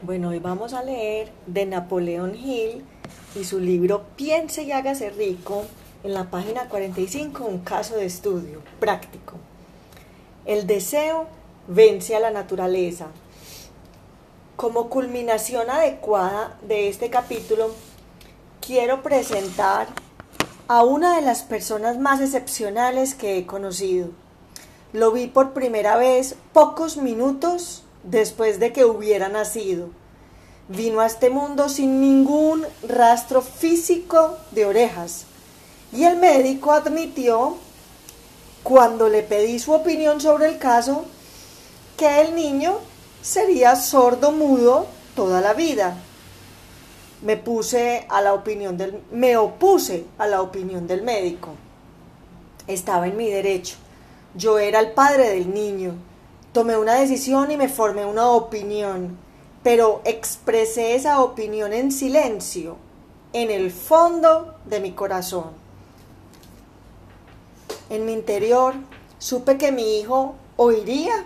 Bueno, hoy vamos a leer de Napoleón Hill y su libro Piense y hágase rico en la página 45, un caso de estudio práctico. El deseo vence a la naturaleza. Como culminación adecuada de este capítulo, quiero presentar a una de las personas más excepcionales que he conocido. Lo vi por primera vez pocos minutos después de que hubiera nacido. Vino a este mundo sin ningún rastro físico de orejas y el médico admitió, cuando le pedí su opinión sobre el caso, que el niño sería sordo mudo toda la vida. Me puse a la opinión del me opuse a la opinión del médico. Estaba en mi derecho. Yo era el padre del niño. Tomé una decisión y me formé una opinión, pero expresé esa opinión en silencio, en el fondo de mi corazón. En mi interior supe que mi hijo oiría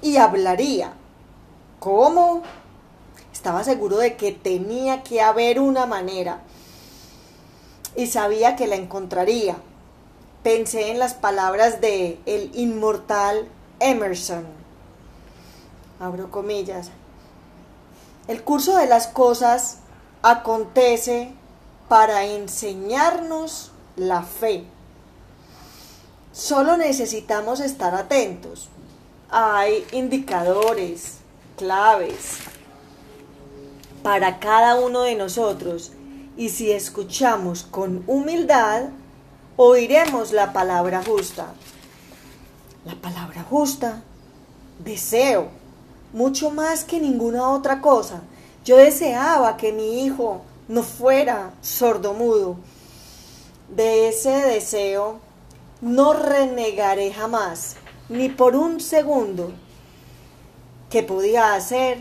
y hablaría. ¿Cómo? Estaba seguro de que tenía que haber una manera y sabía que la encontraría. Pensé en las palabras de el inmortal Emerson. Abro comillas. El curso de las cosas acontece para enseñarnos la fe. Solo necesitamos estar atentos. Hay indicadores, claves para cada uno de nosotros y si escuchamos con humildad, oiremos la palabra justa. La palabra justa, deseo, mucho más que ninguna otra cosa. Yo deseaba que mi hijo no fuera sordomudo. De ese deseo no renegaré jamás, ni por un segundo. ¿Qué podía hacer?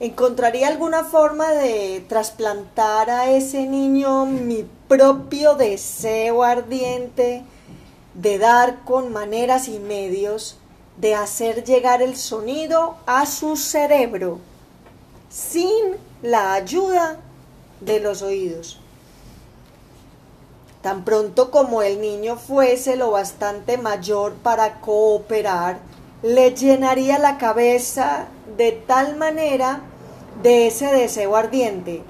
¿Encontraría alguna forma de trasplantar a ese niño mi propio deseo ardiente de dar con maneras y medios de hacer llegar el sonido a su cerebro sin la ayuda de los oídos? Tan pronto como el niño fuese lo bastante mayor para cooperar, le llenaría la cabeza de tal manera de ese deseo ardiente.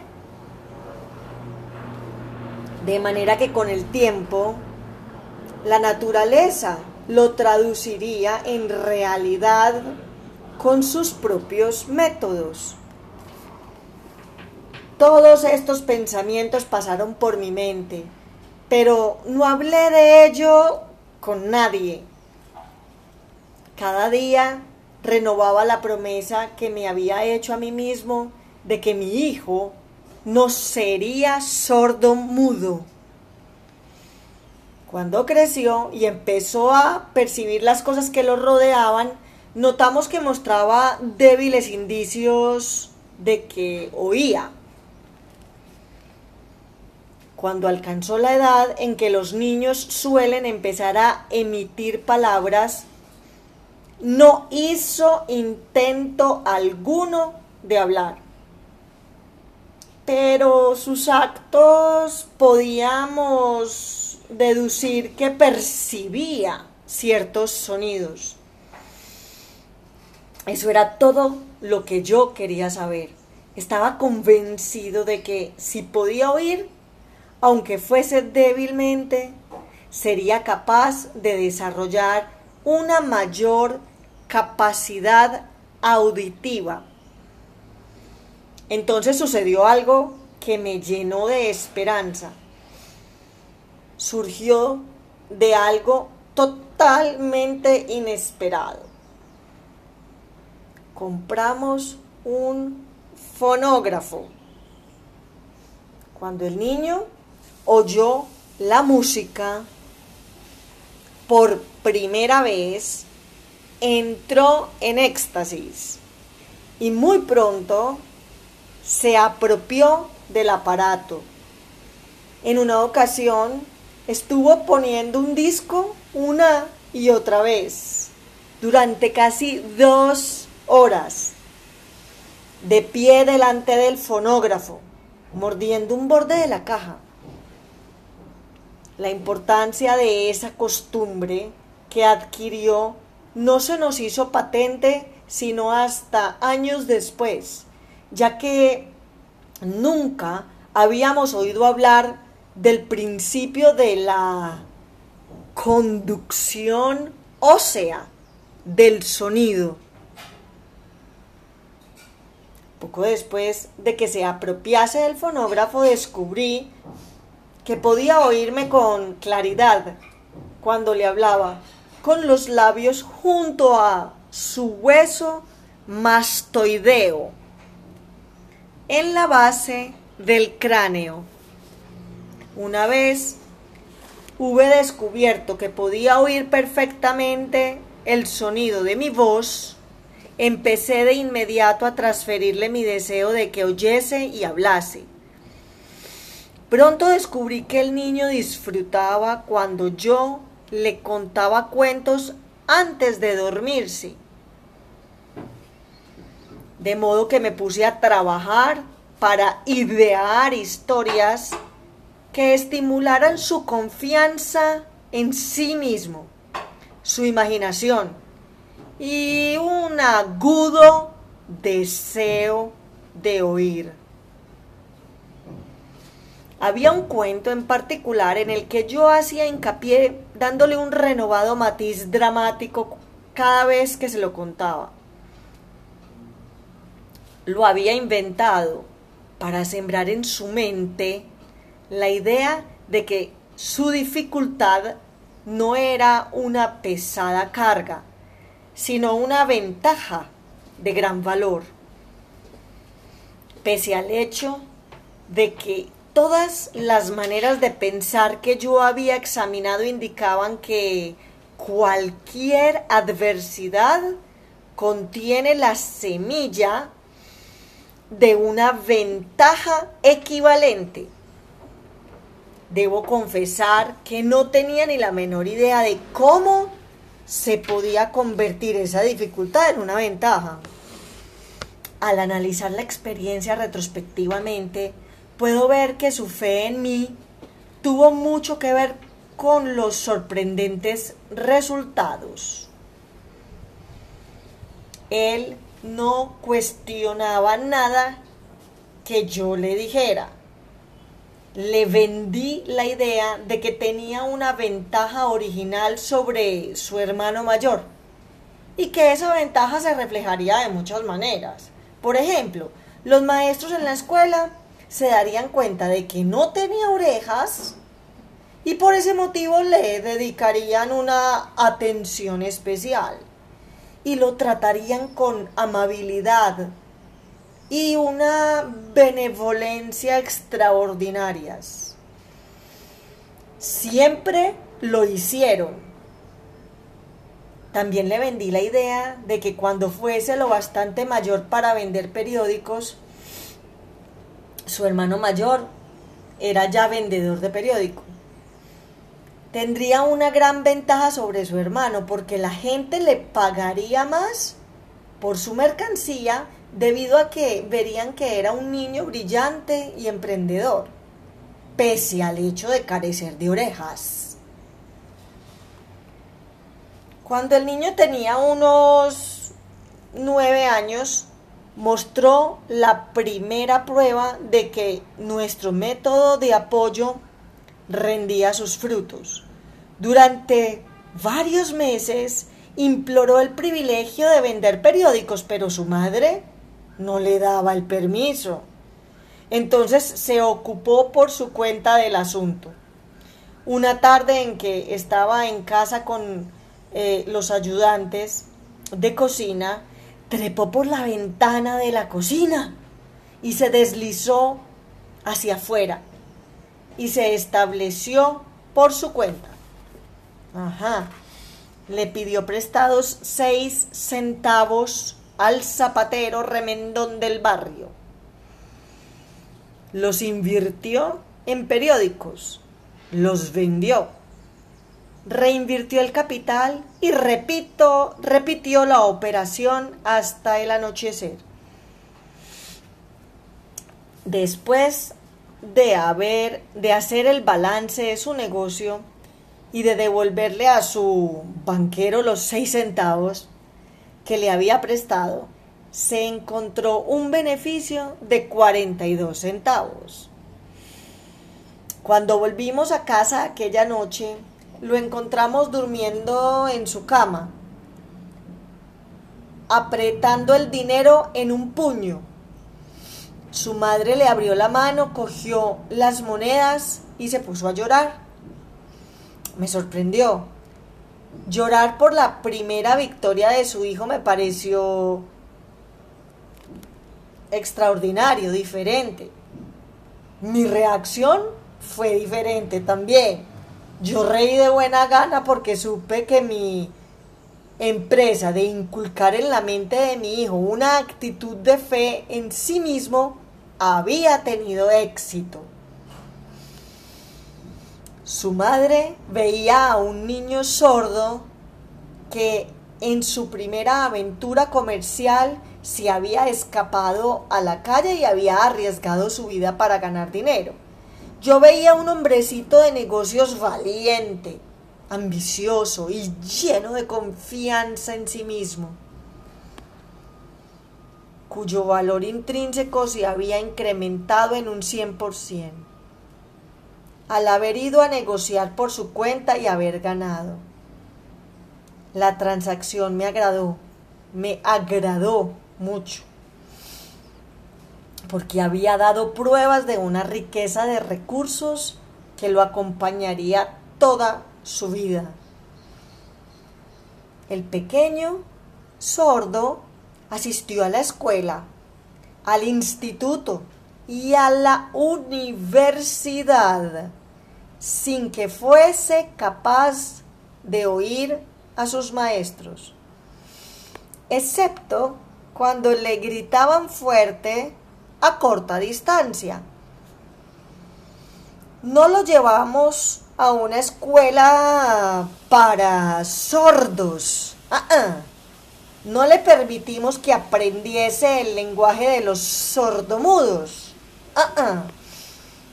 De manera que con el tiempo la naturaleza lo traduciría en realidad con sus propios métodos. Todos estos pensamientos pasaron por mi mente pero no hablé de ello con nadie. Cada día renovaba la promesa que me había hecho a mí mismo de que mi hijo no sería sordo mudo. Cuando creció y empezó a percibir las cosas que lo rodeaban, notamos que mostraba débiles indicios de que oía cuando alcanzó la edad en que los niños suelen empezar a emitir palabras, no hizo intento alguno de hablar. Pero sus actos podíamos deducir que percibía ciertos sonidos. Eso era todo lo que yo quería saber. Estaba convencido de que si podía oír, aunque fuese débilmente, sería capaz de desarrollar una mayor capacidad auditiva. Entonces sucedió algo que me llenó de esperanza. Surgió de algo totalmente inesperado. Compramos un fonógrafo. Cuando el niño oyó la música por primera vez, entró en éxtasis y muy pronto se apropió del aparato. En una ocasión estuvo poniendo un disco una y otra vez durante casi dos horas. de pie delante del fonógrafo, mordiendo un borde de la caja. La importancia de esa costumbre que adquirió no se nos hizo patente sino hasta años después, ya que nunca habíamos oído hablar del principio de la conducción ósea del sonido. Poco después de que se apropiase del fonógrafo descubrí que podía oírme con claridad cuando le hablaba, con los labios junto a su hueso mastoideo, en la base del cráneo. Una vez hube descubierto que podía oír perfectamente el sonido de mi voz, empecé de inmediato a transferirle mi deseo de que oyese y hablase. Pronto descubrí que el niño disfrutaba cuando yo le contaba cuentos antes de dormirse. De modo que me puse a trabajar para idear historias que estimularan su confianza en sí mismo, su imaginación y un agudo deseo de oír. Había un cuento en particular en el que yo hacía hincapié dándole un renovado matiz dramático cada vez que se lo contaba. Lo había inventado para sembrar en su mente la idea de que su dificultad no era una pesada carga, sino una ventaja de gran valor. Pese al hecho de que todas las maneras de pensar que yo había examinado indicaban que cualquier adversidad contiene la semilla de una ventaja equivalente. Debo confesar que no tenía ni la menor idea de cómo se podía convertir esa dificultad en una ventaja. Al analizar la experiencia retrospectivamente, puedo ver que su fe en mí tuvo mucho que ver con los sorprendentes resultados. Él no cuestionaba nada que yo le dijera. Le vendí la idea de que tenía una ventaja original sobre su hermano mayor y que esa ventaja se reflejaría de muchas maneras. Por ejemplo, los maestros en la escuela se darían cuenta de que no tenía orejas y por ese motivo le dedicarían una atención especial y lo tratarían con amabilidad y una benevolencia extraordinarias. Siempre lo hicieron. También le vendí la idea de que cuando fuese lo bastante mayor para vender periódicos, su hermano mayor era ya vendedor de periódico. Tendría una gran ventaja sobre su hermano porque la gente le pagaría más por su mercancía debido a que verían que era un niño brillante y emprendedor, pese al hecho de carecer de orejas. Cuando el niño tenía unos nueve años, mostró la primera prueba de que nuestro método de apoyo rendía sus frutos. Durante varios meses imploró el privilegio de vender periódicos, pero su madre no le daba el permiso. Entonces se ocupó por su cuenta del asunto. Una tarde en que estaba en casa con eh, los ayudantes de cocina, trepó por la ventana de la cocina y se deslizó hacia afuera y se estableció por su cuenta. Ajá. Le pidió prestados seis centavos al zapatero remendón del barrio. Los invirtió en periódicos. Los vendió reinvirtió el capital y repito, repitió la operación hasta el anochecer. Después de haber de hacer el balance de su negocio y de devolverle a su banquero los seis centavos que le había prestado, se encontró un beneficio de 42 centavos. Cuando volvimos a casa aquella noche, lo encontramos durmiendo en su cama, apretando el dinero en un puño. Su madre le abrió la mano, cogió las monedas y se puso a llorar. Me sorprendió. Llorar por la primera victoria de su hijo me pareció extraordinario, diferente. Mi reacción fue diferente también. Yo reí de buena gana porque supe que mi empresa de inculcar en la mente de mi hijo una actitud de fe en sí mismo había tenido éxito. Su madre veía a un niño sordo que en su primera aventura comercial se había escapado a la calle y había arriesgado su vida para ganar dinero. Yo veía un hombrecito de negocios valiente, ambicioso y lleno de confianza en sí mismo, cuyo valor intrínseco se había incrementado en un 100%, al haber ido a negociar por su cuenta y haber ganado. La transacción me agradó, me agradó mucho porque había dado pruebas de una riqueza de recursos que lo acompañaría toda su vida. El pequeño, sordo, asistió a la escuela, al instituto y a la universidad sin que fuese capaz de oír a sus maestros, excepto cuando le gritaban fuerte a corta distancia. No lo llevamos a una escuela para sordos. No le permitimos que aprendiese el lenguaje de los sordomudos. Ah,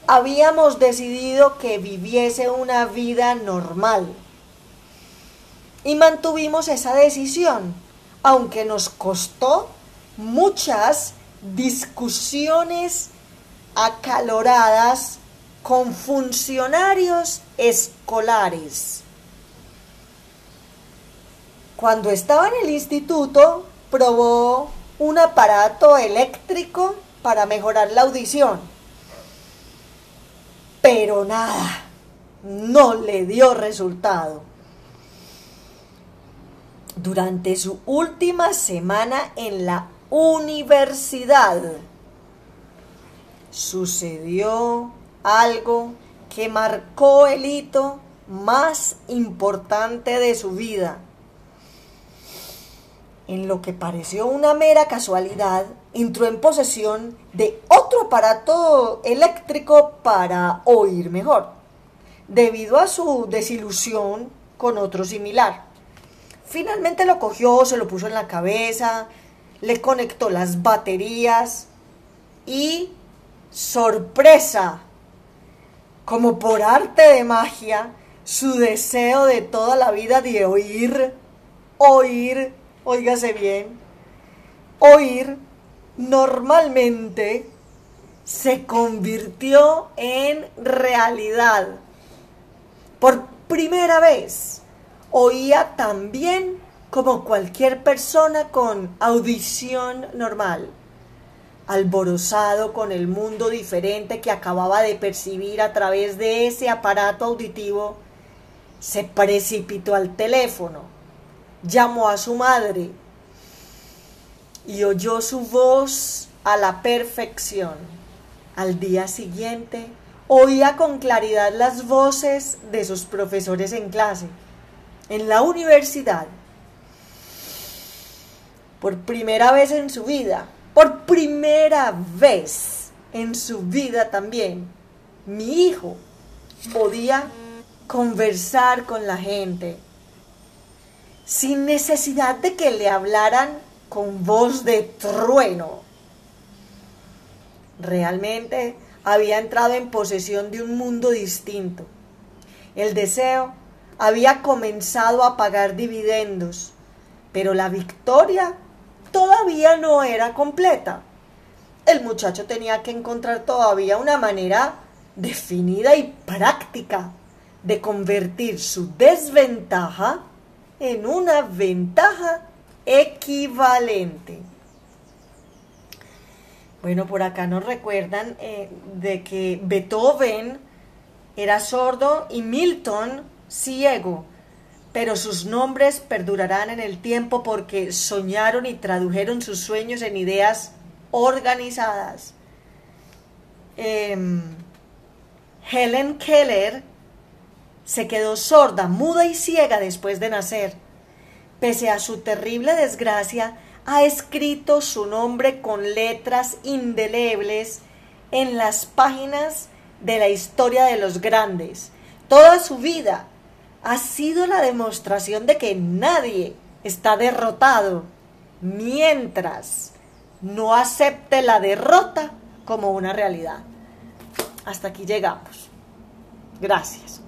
Habíamos decidido que viviese una vida normal. Y mantuvimos esa decisión, aunque nos costó muchas discusiones acaloradas con funcionarios escolares. Cuando estaba en el instituto, probó un aparato eléctrico para mejorar la audición. Pero nada, no le dio resultado. Durante su última semana en la universidad sucedió algo que marcó el hito más importante de su vida. En lo que pareció una mera casualidad, entró en posesión de otro aparato eléctrico para oír mejor, debido a su desilusión con otro similar. Finalmente lo cogió, se lo puso en la cabeza, le conectó las baterías y sorpresa, como por arte de magia, su deseo de toda la vida de oír, oír, oígase bien, oír normalmente se convirtió en realidad. Por primera vez oía también como cualquier persona con audición normal, alborozado con el mundo diferente que acababa de percibir a través de ese aparato auditivo, se precipitó al teléfono, llamó a su madre y oyó su voz a la perfección. Al día siguiente, oía con claridad las voces de sus profesores en clase, en la universidad, por primera vez en su vida, por primera vez en su vida también, mi hijo podía conversar con la gente sin necesidad de que le hablaran con voz de trueno. Realmente había entrado en posesión de un mundo distinto. El deseo había comenzado a pagar dividendos, pero la victoria todavía no era completa. El muchacho tenía que encontrar todavía una manera definida y práctica de convertir su desventaja en una ventaja equivalente. Bueno, por acá nos recuerdan eh, de que Beethoven era sordo y Milton ciego, pero sus nombres perdurarán en el tiempo porque soñaron y tradujeron sus sueños en ideas organizadas. Em, Helen Keller se quedó sorda, muda y ciega después de nacer. Pese a su terrible desgracia, ha escrito su nombre con letras indelebles en las páginas de la historia de los grandes. Toda su vida ha sido la demostración de que nadie está derrotado mientras no acepte la derrota como una realidad. Hasta aquí llegamos. Gracias.